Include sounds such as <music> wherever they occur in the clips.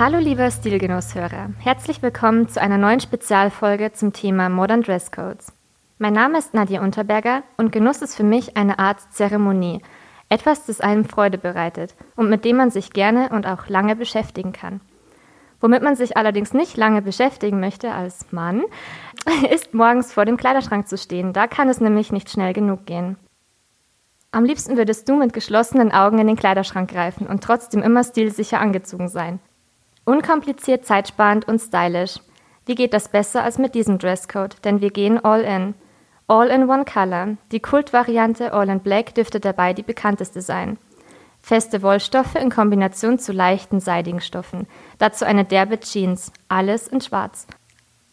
Hallo lieber Stilgenusshörer, herzlich willkommen zu einer neuen Spezialfolge zum Thema Modern Dresscodes. Mein Name ist Nadja Unterberger und Genuss ist für mich eine Art Zeremonie, etwas, das einem Freude bereitet und mit dem man sich gerne und auch lange beschäftigen kann. Womit man sich allerdings nicht lange beschäftigen möchte als Mann, <laughs> ist morgens vor dem Kleiderschrank zu stehen. Da kann es nämlich nicht schnell genug gehen. Am liebsten würdest du mit geschlossenen Augen in den Kleiderschrank greifen und trotzdem immer stilsicher angezogen sein. Unkompliziert, zeitsparend und stylisch. Wie geht das besser als mit diesem Dresscode? Denn wir gehen all in. All in One Color. Die Kultvariante All in Black dürfte dabei die bekannteste sein. Feste Wollstoffe in Kombination zu leichten, seidigen Stoffen. Dazu eine derbe Jeans. Alles in schwarz.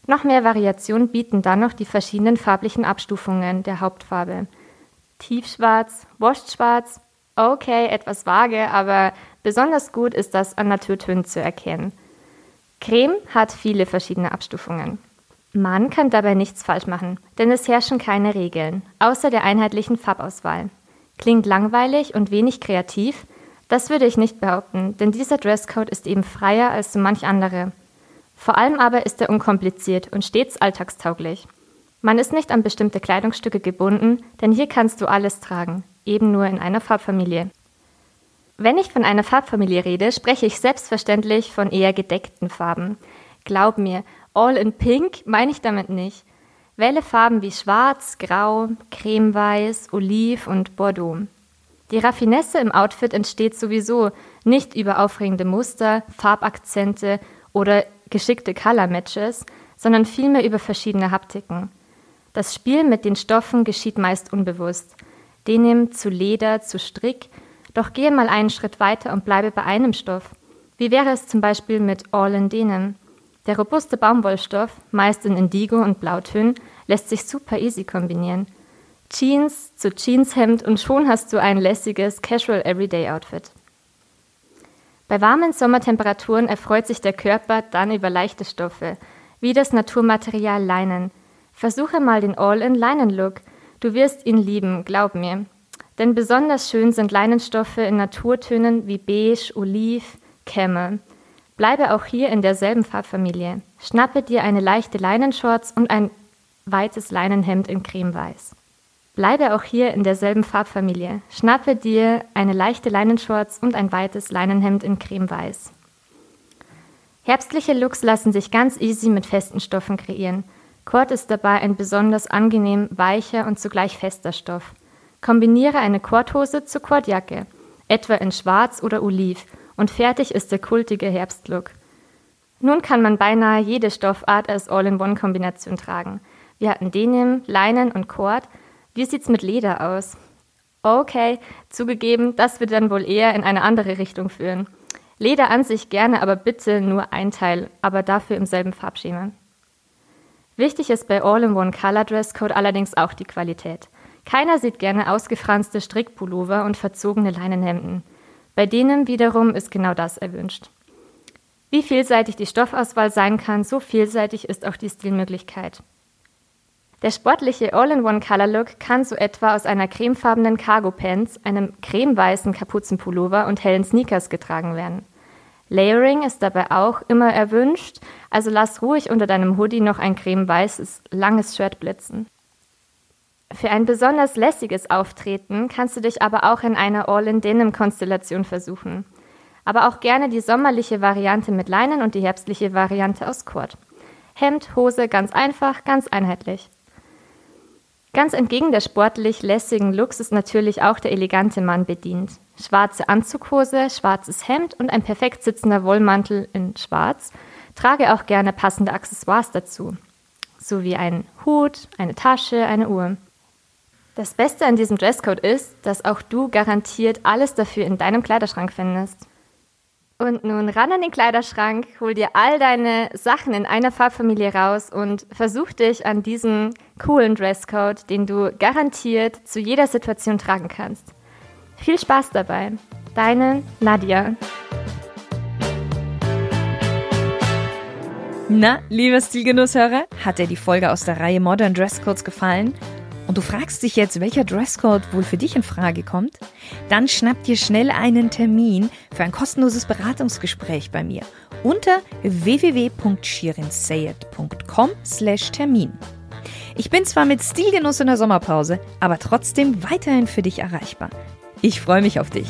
Noch mehr Variation bieten dann noch die verschiedenen farblichen Abstufungen der Hauptfarbe. Tiefschwarz, washed schwarz, okay, etwas vage, aber Besonders gut ist das an Naturtönen zu erkennen. Creme hat viele verschiedene Abstufungen. Man kann dabei nichts falsch machen, denn es herrschen keine Regeln, außer der einheitlichen Farbauswahl. Klingt langweilig und wenig kreativ? Das würde ich nicht behaupten, denn dieser Dresscode ist eben freier als so manch andere. Vor allem aber ist er unkompliziert und stets alltagstauglich. Man ist nicht an bestimmte Kleidungsstücke gebunden, denn hier kannst du alles tragen, eben nur in einer Farbfamilie. Wenn ich von einer Farbfamilie rede, spreche ich selbstverständlich von eher gedeckten Farben. Glaub mir, all in pink meine ich damit nicht. Wähle Farben wie schwarz, grau, cremeweiß, oliv und bordeaux. Die Raffinesse im Outfit entsteht sowieso nicht über aufregende Muster, Farbakzente oder geschickte Color Matches, sondern vielmehr über verschiedene Haptiken. Das Spiel mit den Stoffen geschieht meist unbewusst. Denim zu Leder zu Strick doch gehe mal einen Schritt weiter und bleibe bei einem Stoff. Wie wäre es zum Beispiel mit All in Denim? Der robuste Baumwollstoff, meist in Indigo und Blautönen, lässt sich super easy kombinieren. Jeans zu Jeanshemd und schon hast du ein lässiges Casual Everyday Outfit. Bei warmen Sommertemperaturen erfreut sich der Körper dann über leichte Stoffe, wie das Naturmaterial Leinen. Versuche mal den All-in-Leinen-Look. Du wirst ihn lieben, glaub mir. Denn besonders schön sind Leinenstoffe in Naturtönen wie beige, oliv, Kämme. Bleibe auch hier in derselben Farbfamilie. Schnappe dir eine leichte Leinenshorts und ein weites Leinenhemd in cremeweiß. Bleibe auch hier in derselben Farbfamilie. Schnappe dir eine leichte Leinenshorts und ein weites Leinenhemd in cremeweiß. Herbstliche Looks lassen sich ganz easy mit festen Stoffen kreieren. Kord ist dabei ein besonders angenehm weicher und zugleich fester Stoff. Kombiniere eine Korthose zur Kordjacke, etwa in Schwarz oder Oliv, und fertig ist der kultige Herbstlook. Nun kann man beinahe jede Stoffart als All-in-One-Kombination tragen. Wir hatten Denim, Leinen und Kord. Wie sieht's mit Leder aus? Okay, zugegeben, das wird dann wohl eher in eine andere Richtung führen. Leder an sich gerne, aber bitte nur ein Teil, aber dafür im selben Farbschema. Wichtig ist bei All-in-One Color Dresscode allerdings auch die Qualität. Keiner sieht gerne ausgefranste Strickpullover und verzogene Leinenhemden. Bei denen wiederum ist genau das erwünscht. Wie vielseitig die Stoffauswahl sein kann, so vielseitig ist auch die Stilmöglichkeit. Der sportliche All-in-One-Color-Look kann so etwa aus einer cremefarbenen Cargo-Pants, einem cremeweißen Kapuzenpullover und hellen Sneakers getragen werden. Layering ist dabei auch immer erwünscht, also lass ruhig unter deinem Hoodie noch ein cremeweißes, langes Shirt blitzen. Für ein besonders lässiges Auftreten kannst du dich aber auch in einer All-in-Denim-Konstellation versuchen. Aber auch gerne die sommerliche Variante mit Leinen und die herbstliche Variante aus Kord. Hemd, Hose, ganz einfach, ganz einheitlich. Ganz entgegen der sportlich lässigen Looks ist natürlich auch der elegante Mann bedient. Schwarze Anzughose, schwarzes Hemd und ein perfekt sitzender Wollmantel in schwarz. Trage auch gerne passende Accessoires dazu. Sowie einen Hut, eine Tasche, eine Uhr. Das Beste an diesem Dresscode ist, dass auch du garantiert alles dafür in deinem Kleiderschrank findest. Und nun ran an den Kleiderschrank, hol dir all deine Sachen in einer Farbfamilie raus und versuch dich an diesem coolen Dresscode, den du garantiert zu jeder Situation tragen kannst. Viel Spaß dabei. Deine Nadia. Na, lieber Stilgenusshörer, hat dir die Folge aus der Reihe Modern Dresscodes gefallen? Und du fragst dich jetzt, welcher Dresscode wohl für dich in Frage kommt? Dann schnapp dir schnell einen Termin für ein kostenloses Beratungsgespräch bei mir unter www.shirinsayed.com/termin. Ich bin zwar mit Stilgenuss in der Sommerpause, aber trotzdem weiterhin für dich erreichbar. Ich freue mich auf dich.